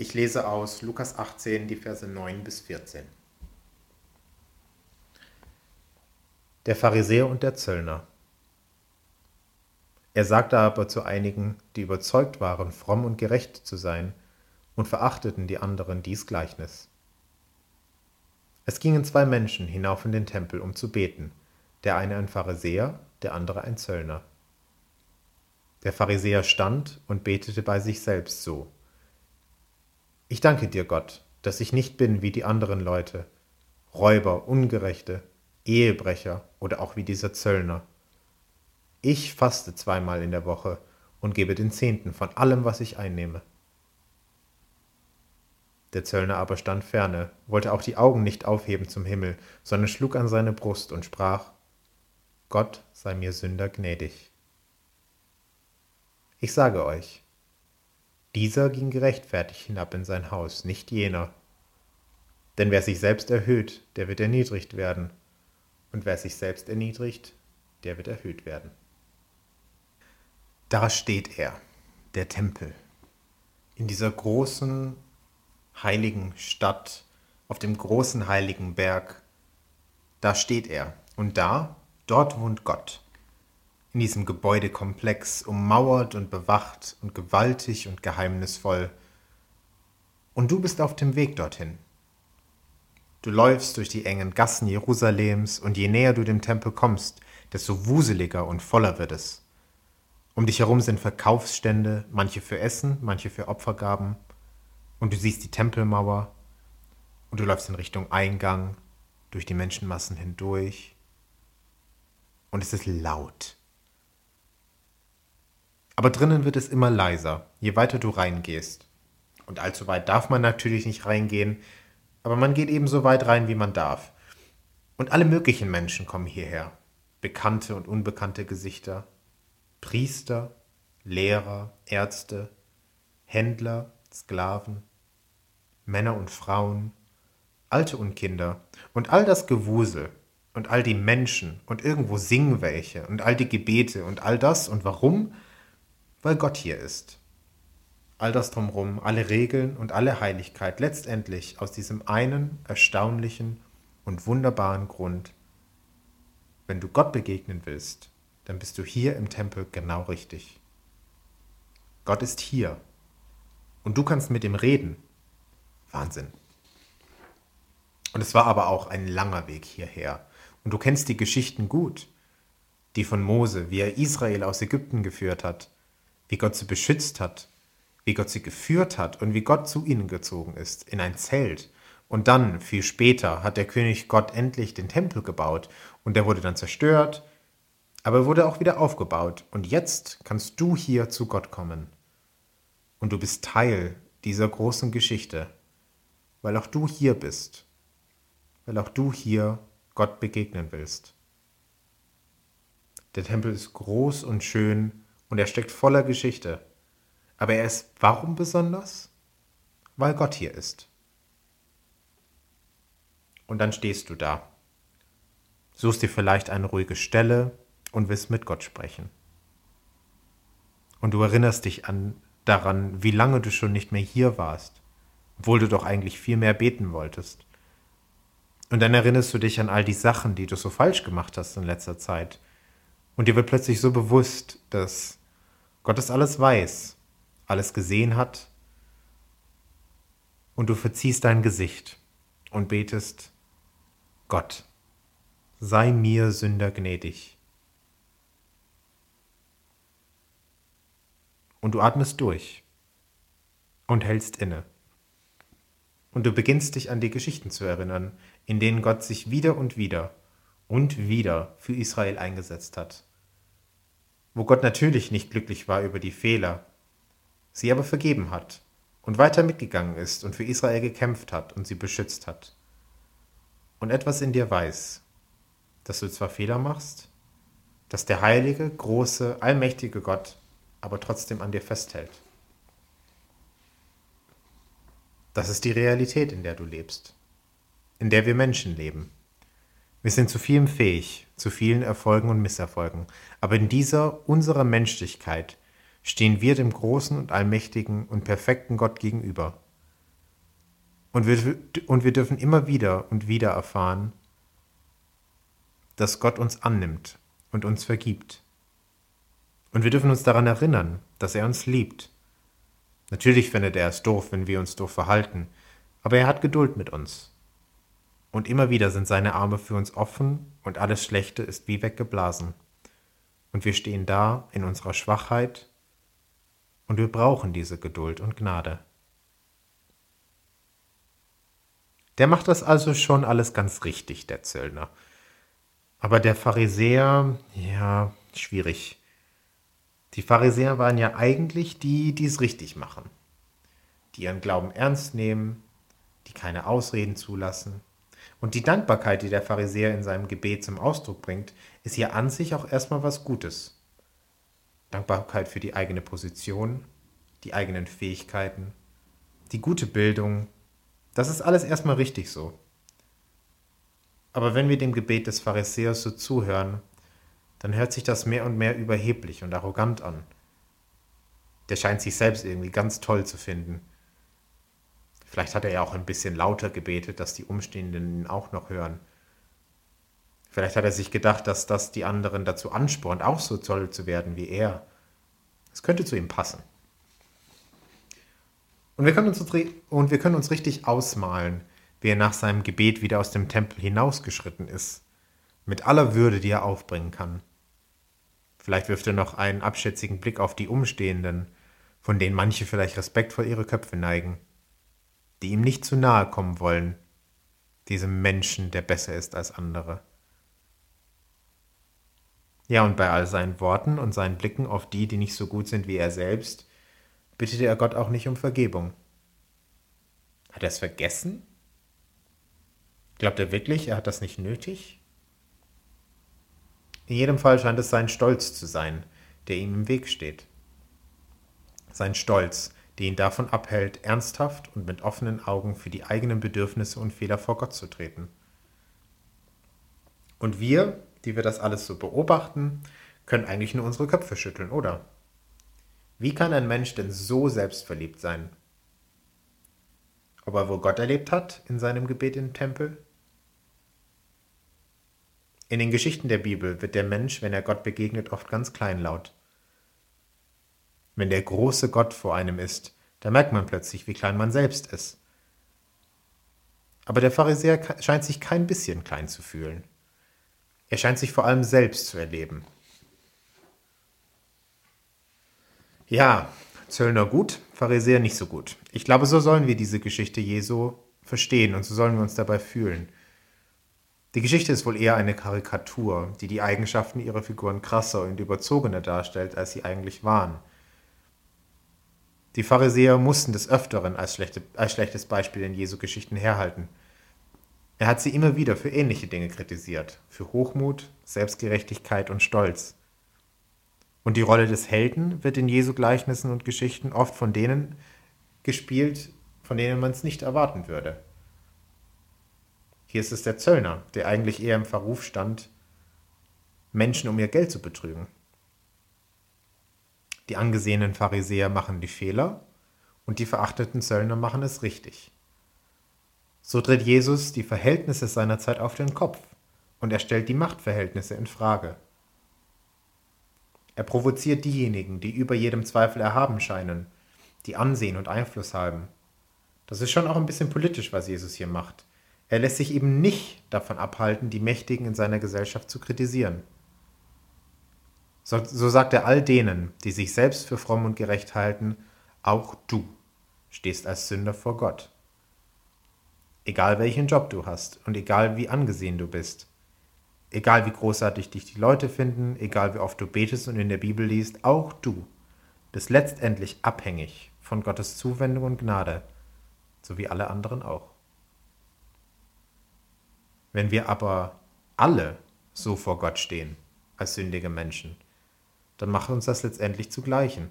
Ich lese aus Lukas 18, die Verse 9 bis 14. Der Pharisäer und der Zöllner. Er sagte aber zu einigen, die überzeugt waren, fromm und gerecht zu sein, und verachteten die anderen dies Gleichnis. Es gingen zwei Menschen hinauf in den Tempel, um zu beten, der eine ein Pharisäer, der andere ein Zöllner. Der Pharisäer stand und betete bei sich selbst so. Ich danke dir, Gott, dass ich nicht bin wie die anderen Leute, Räuber, Ungerechte, Ehebrecher oder auch wie dieser Zöllner. Ich faste zweimal in der Woche und gebe den Zehnten von allem, was ich einnehme. Der Zöllner aber stand ferne, wollte auch die Augen nicht aufheben zum Himmel, sondern schlug an seine Brust und sprach, Gott sei mir Sünder gnädig. Ich sage euch, dieser ging gerechtfertigt hinab in sein Haus, nicht jener. Denn wer sich selbst erhöht, der wird erniedrigt werden, und wer sich selbst erniedrigt, der wird erhöht werden. Da steht er, der Tempel, in dieser großen, heiligen Stadt, auf dem großen heiligen Berg. Da steht er, und da, dort wohnt Gott in diesem Gebäudekomplex, ummauert und bewacht und gewaltig und geheimnisvoll. Und du bist auf dem Weg dorthin. Du läufst durch die engen Gassen Jerusalems, und je näher du dem Tempel kommst, desto wuseliger und voller wird es. Um dich herum sind Verkaufsstände, manche für Essen, manche für Opfergaben, und du siehst die Tempelmauer, und du läufst in Richtung Eingang, durch die Menschenmassen hindurch, und es ist laut. Aber drinnen wird es immer leiser, je weiter du reingehst. Und allzu weit darf man natürlich nicht reingehen, aber man geht eben so weit rein, wie man darf. Und alle möglichen Menschen kommen hierher. Bekannte und unbekannte Gesichter. Priester, Lehrer, Ärzte, Händler, Sklaven, Männer und Frauen, Alte und Kinder und all das Gewusel und all die Menschen und irgendwo singen welche und all die Gebete und all das und warum? Weil Gott hier ist. All das drumherum, alle Regeln und alle Heiligkeit letztendlich aus diesem einen erstaunlichen und wunderbaren Grund. Wenn du Gott begegnen willst, dann bist du hier im Tempel genau richtig. Gott ist hier und du kannst mit ihm reden. Wahnsinn. Und es war aber auch ein langer Weg hierher. Und du kennst die Geschichten gut, die von Mose, wie er Israel aus Ägypten geführt hat, wie Gott sie beschützt hat, wie Gott sie geführt hat und wie Gott zu ihnen gezogen ist, in ein Zelt. Und dann, viel später, hat der König Gott endlich den Tempel gebaut und der wurde dann zerstört, aber wurde auch wieder aufgebaut. Und jetzt kannst du hier zu Gott kommen. Und du bist Teil dieser großen Geschichte, weil auch du hier bist, weil auch du hier Gott begegnen willst. Der Tempel ist groß und schön und er steckt voller Geschichte. Aber er ist warum besonders? Weil Gott hier ist. Und dann stehst du da, suchst dir vielleicht eine ruhige Stelle und willst mit Gott sprechen. Und du erinnerst dich an daran, wie lange du schon nicht mehr hier warst, obwohl du doch eigentlich viel mehr beten wolltest. Und dann erinnerst du dich an all die Sachen, die du so falsch gemacht hast in letzter Zeit. Und dir wird plötzlich so bewusst, dass Gott das alles weiß, alles gesehen hat und du verziehst dein Gesicht und betest, Gott, sei mir Sünder gnädig. Und du atmest durch und hältst inne. Und du beginnst dich an die Geschichten zu erinnern, in denen Gott sich wieder und wieder und wieder für Israel eingesetzt hat wo Gott natürlich nicht glücklich war über die Fehler, sie aber vergeben hat und weiter mitgegangen ist und für Israel gekämpft hat und sie beschützt hat. Und etwas in dir weiß, dass du zwar Fehler machst, dass der heilige, große, allmächtige Gott aber trotzdem an dir festhält. Das ist die Realität, in der du lebst, in der wir Menschen leben. Wir sind zu vielem fähig, zu vielen Erfolgen und Misserfolgen, aber in dieser unserer Menschlichkeit stehen wir dem großen und allmächtigen und perfekten Gott gegenüber. Und wir, und wir dürfen immer wieder und wieder erfahren, dass Gott uns annimmt und uns vergibt. Und wir dürfen uns daran erinnern, dass er uns liebt. Natürlich findet er es doof, wenn wir uns doof verhalten, aber er hat Geduld mit uns. Und immer wieder sind seine Arme für uns offen und alles Schlechte ist wie weggeblasen. Und wir stehen da in unserer Schwachheit und wir brauchen diese Geduld und Gnade. Der macht das also schon alles ganz richtig, der Zöllner. Aber der Pharisäer, ja, schwierig. Die Pharisäer waren ja eigentlich die, die es richtig machen. Die ihren Glauben ernst nehmen, die keine Ausreden zulassen. Und die Dankbarkeit, die der Pharisäer in seinem Gebet zum Ausdruck bringt, ist ja an sich auch erstmal was Gutes. Dankbarkeit für die eigene Position, die eigenen Fähigkeiten, die gute Bildung, das ist alles erstmal richtig so. Aber wenn wir dem Gebet des Pharisäers so zuhören, dann hört sich das mehr und mehr überheblich und arrogant an. Der scheint sich selbst irgendwie ganz toll zu finden. Vielleicht hat er ja auch ein bisschen lauter gebetet, dass die Umstehenden ihn auch noch hören. Vielleicht hat er sich gedacht, dass das die anderen dazu anspornt, auch so toll zu werden wie er. Es könnte zu ihm passen. Und wir, können uns, und wir können uns richtig ausmalen, wie er nach seinem Gebet wieder aus dem Tempel hinausgeschritten ist, mit aller Würde, die er aufbringen kann. Vielleicht wirft er noch einen abschätzigen Blick auf die Umstehenden, von denen manche vielleicht respektvoll ihre Köpfe neigen, die ihm nicht zu nahe kommen wollen, diesem Menschen, der besser ist als andere. Ja, und bei all seinen Worten und seinen Blicken auf die, die nicht so gut sind wie er selbst, bittete er Gott auch nicht um Vergebung. Hat er es vergessen? Glaubt er wirklich, er hat das nicht nötig? In jedem Fall scheint es sein Stolz zu sein, der ihm im Weg steht. Sein Stolz, der ihn davon abhält, ernsthaft und mit offenen Augen für die eigenen Bedürfnisse und Fehler vor Gott zu treten. Und wir, die wir das alles so beobachten, können eigentlich nur unsere Köpfe schütteln, oder? Wie kann ein Mensch denn so selbstverliebt sein? Ob er wohl Gott erlebt hat in seinem Gebet im Tempel? In den Geschichten der Bibel wird der Mensch, wenn er Gott begegnet, oft ganz kleinlaut. Wenn der große Gott vor einem ist, da merkt man plötzlich, wie klein man selbst ist. Aber der Pharisäer scheint sich kein bisschen klein zu fühlen. Er scheint sich vor allem selbst zu erleben. Ja, Zöllner gut, Pharisäer nicht so gut. Ich glaube, so sollen wir diese Geschichte Jesu verstehen und so sollen wir uns dabei fühlen. Die Geschichte ist wohl eher eine Karikatur, die die Eigenschaften ihrer Figuren krasser und überzogener darstellt, als sie eigentlich waren. Die Pharisäer mussten des Öfteren als, schlechte, als schlechtes Beispiel in Jesu Geschichten herhalten. Er hat sie immer wieder für ähnliche Dinge kritisiert, für Hochmut, Selbstgerechtigkeit und Stolz. Und die Rolle des Helden wird in Jesu Gleichnissen und Geschichten oft von denen gespielt, von denen man es nicht erwarten würde. Hier ist es der Zöllner, der eigentlich eher im Verruf stand, Menschen um ihr Geld zu betrügen. Die angesehenen Pharisäer machen die Fehler und die verachteten Zöllner machen es richtig. So dreht Jesus die Verhältnisse seiner Zeit auf den Kopf und er stellt die Machtverhältnisse in Frage. Er provoziert diejenigen, die über jedem Zweifel erhaben scheinen, die Ansehen und Einfluss haben. Das ist schon auch ein bisschen politisch, was Jesus hier macht. Er lässt sich eben nicht davon abhalten, die Mächtigen in seiner Gesellschaft zu kritisieren. So, so sagt er all denen, die sich selbst für fromm und gerecht halten, auch du stehst als Sünder vor Gott. Egal welchen Job du hast und egal wie angesehen du bist, Egal wie großartig dich die Leute finden, egal wie oft du betest und in der Bibel liest, auch du bist letztendlich abhängig von Gottes Zuwendung und Gnade, so wie alle anderen auch. Wenn wir aber alle so vor Gott stehen, als sündige Menschen, dann macht uns das letztendlich zu Gleichen.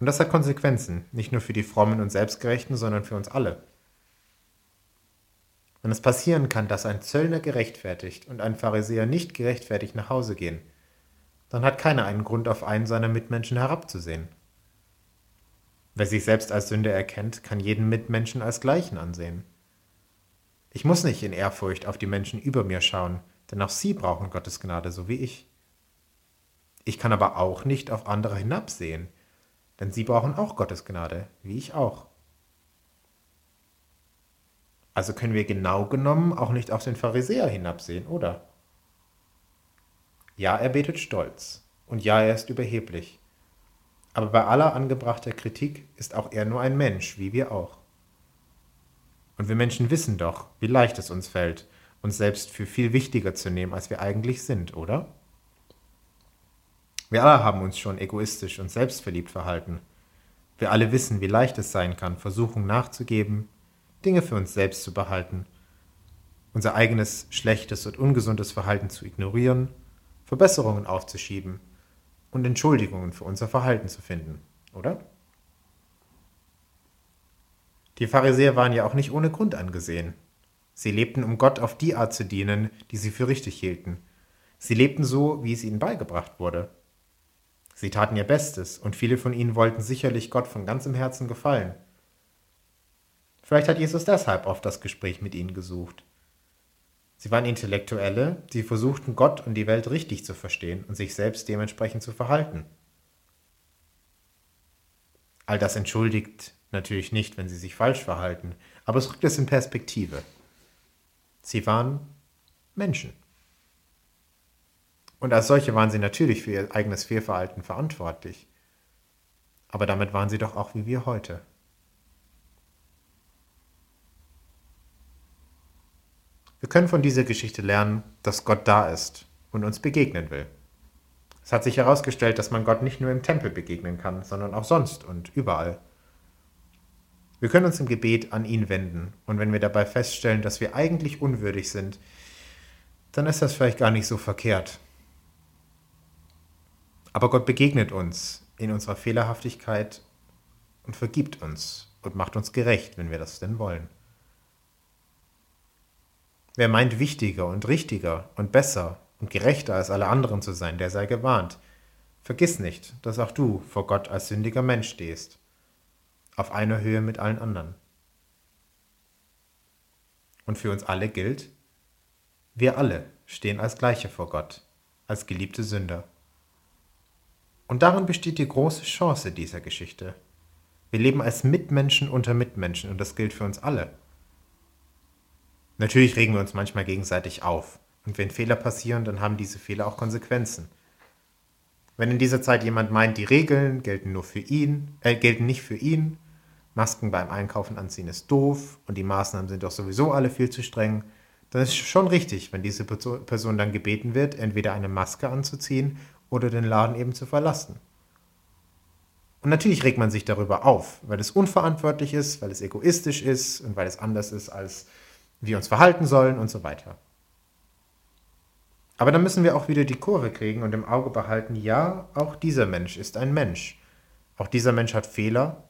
Und das hat Konsequenzen, nicht nur für die Frommen und Selbstgerechten, sondern für uns alle. Wenn es passieren kann, dass ein Zöllner gerechtfertigt und ein Pharisäer nicht gerechtfertigt nach Hause gehen, dann hat keiner einen Grund, auf einen seiner Mitmenschen herabzusehen. Wer sich selbst als Sünder erkennt, kann jeden Mitmenschen als Gleichen ansehen. Ich muss nicht in Ehrfurcht auf die Menschen über mir schauen, denn auch sie brauchen Gottes Gnade, so wie ich. Ich kann aber auch nicht auf andere hinabsehen, denn sie brauchen auch Gottes Gnade, wie ich auch. Also können wir genau genommen auch nicht auf den Pharisäer hinabsehen, oder? Ja, er betet stolz, und ja, er ist überheblich. Aber bei aller angebrachter Kritik ist auch er nur ein Mensch, wie wir auch. Und wir Menschen wissen doch, wie leicht es uns fällt, uns selbst für viel wichtiger zu nehmen, als wir eigentlich sind, oder? Wir alle haben uns schon egoistisch und selbstverliebt verhalten. Wir alle wissen, wie leicht es sein kann, Versuchungen nachzugeben, Dinge für uns selbst zu behalten, unser eigenes schlechtes und ungesundes Verhalten zu ignorieren, Verbesserungen aufzuschieben und Entschuldigungen für unser Verhalten zu finden, oder? Die Pharisäer waren ja auch nicht ohne Grund angesehen. Sie lebten, um Gott auf die Art zu dienen, die sie für richtig hielten. Sie lebten so, wie es ihnen beigebracht wurde. Sie taten ihr Bestes, und viele von ihnen wollten sicherlich Gott von ganzem Herzen gefallen. Vielleicht hat Jesus deshalb oft das Gespräch mit ihnen gesucht. Sie waren Intellektuelle, die versuchten, Gott und die Welt richtig zu verstehen und sich selbst dementsprechend zu verhalten. All das entschuldigt natürlich nicht, wenn sie sich falsch verhalten, aber es rückt es in Perspektive. Sie waren Menschen. Und als solche waren sie natürlich für ihr eigenes Fehlverhalten verantwortlich. Aber damit waren sie doch auch wie wir heute. Wir können von dieser Geschichte lernen, dass Gott da ist und uns begegnen will. Es hat sich herausgestellt, dass man Gott nicht nur im Tempel begegnen kann, sondern auch sonst und überall. Wir können uns im Gebet an ihn wenden und wenn wir dabei feststellen, dass wir eigentlich unwürdig sind, dann ist das vielleicht gar nicht so verkehrt. Aber Gott begegnet uns in unserer Fehlerhaftigkeit und vergibt uns und macht uns gerecht, wenn wir das denn wollen. Wer meint, wichtiger und richtiger und besser und gerechter als alle anderen zu sein, der sei gewarnt. Vergiss nicht, dass auch du vor Gott als sündiger Mensch stehst, auf einer Höhe mit allen anderen. Und für uns alle gilt, wir alle stehen als Gleiche vor Gott, als geliebte Sünder. Und darin besteht die große Chance dieser Geschichte. Wir leben als Mitmenschen unter Mitmenschen und das gilt für uns alle. Natürlich regen wir uns manchmal gegenseitig auf. Und wenn Fehler passieren, dann haben diese Fehler auch Konsequenzen. Wenn in dieser Zeit jemand meint, die Regeln gelten nur für ihn, äh, gelten nicht für ihn, Masken beim Einkaufen anziehen ist doof und die Maßnahmen sind doch sowieso alle viel zu streng, dann ist es schon richtig, wenn diese Person dann gebeten wird, entweder eine Maske anzuziehen oder den Laden eben zu verlassen. Und natürlich regt man sich darüber auf, weil es unverantwortlich ist, weil es egoistisch ist und weil es anders ist, als wir uns verhalten sollen und so weiter. Aber dann müssen wir auch wieder die Kurve kriegen und im Auge behalten, ja, auch dieser Mensch ist ein Mensch. Auch dieser Mensch hat Fehler.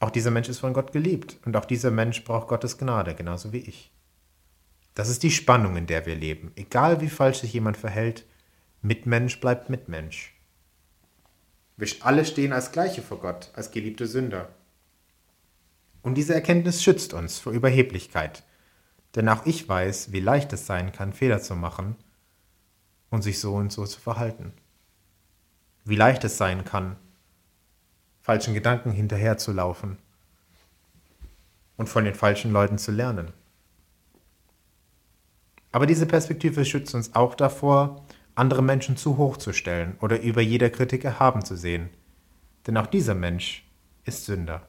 Auch dieser Mensch ist von Gott geliebt. Und auch dieser Mensch braucht Gottes Gnade, genauso wie ich. Das ist die Spannung, in der wir leben. Egal wie falsch sich jemand verhält, Mitmensch bleibt Mitmensch. Wir alle stehen als Gleiche vor Gott, als geliebte Sünder. Und diese Erkenntnis schützt uns vor Überheblichkeit. Denn auch ich weiß, wie leicht es sein kann, Fehler zu machen und sich so und so zu verhalten. Wie leicht es sein kann, falschen Gedanken hinterherzulaufen und von den falschen Leuten zu lernen. Aber diese Perspektive schützt uns auch davor, andere Menschen zu hoch zu stellen oder über jeder Kritik erhaben zu sehen. Denn auch dieser Mensch ist Sünder.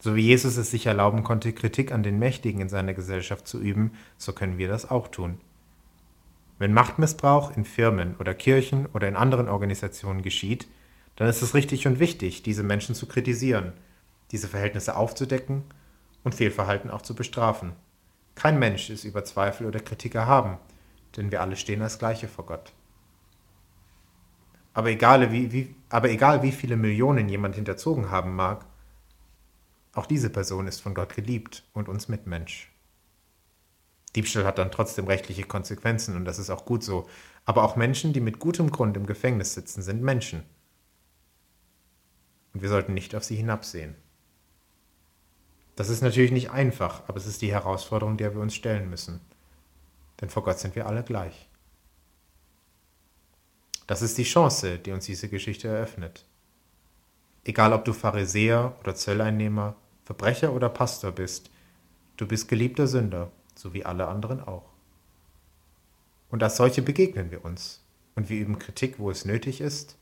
So wie Jesus es sich erlauben konnte, Kritik an den Mächtigen in seiner Gesellschaft zu üben, so können wir das auch tun. Wenn Machtmissbrauch in Firmen oder Kirchen oder in anderen Organisationen geschieht, dann ist es richtig und wichtig, diese Menschen zu kritisieren, diese Verhältnisse aufzudecken und Fehlverhalten auch zu bestrafen. Kein Mensch ist über Zweifel oder Kritik erhaben, denn wir alle stehen als Gleiche vor Gott. Aber egal wie, wie, aber egal wie viele Millionen jemand hinterzogen haben mag, auch diese Person ist von Gott geliebt und uns Mitmensch. Diebstahl hat dann trotzdem rechtliche Konsequenzen und das ist auch gut so. Aber auch Menschen, die mit gutem Grund im Gefängnis sitzen, sind Menschen. und wir sollten nicht auf sie hinabsehen. Das ist natürlich nicht einfach, aber es ist die Herausforderung, der wir uns stellen müssen. Denn vor Gott sind wir alle gleich. Das ist die Chance, die uns diese Geschichte eröffnet. Egal ob du Pharisäer oder Zölleinnehmer, Verbrecher oder Pastor bist, du bist geliebter Sünder, so wie alle anderen auch. Und als solche begegnen wir uns und wir üben Kritik, wo es nötig ist,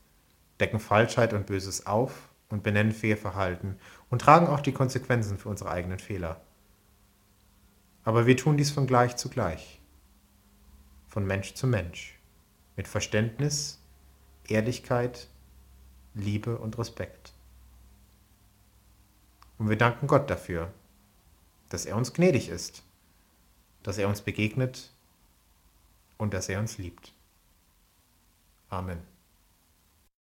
decken Falschheit und Böses auf und benennen Fehlverhalten und tragen auch die Konsequenzen für unsere eigenen Fehler. Aber wir tun dies von gleich zu gleich, von Mensch zu Mensch, mit Verständnis, Ehrlichkeit, Liebe und Respekt. Und wir danken Gott dafür, dass er uns gnädig ist, dass er uns begegnet und dass er uns liebt. Amen.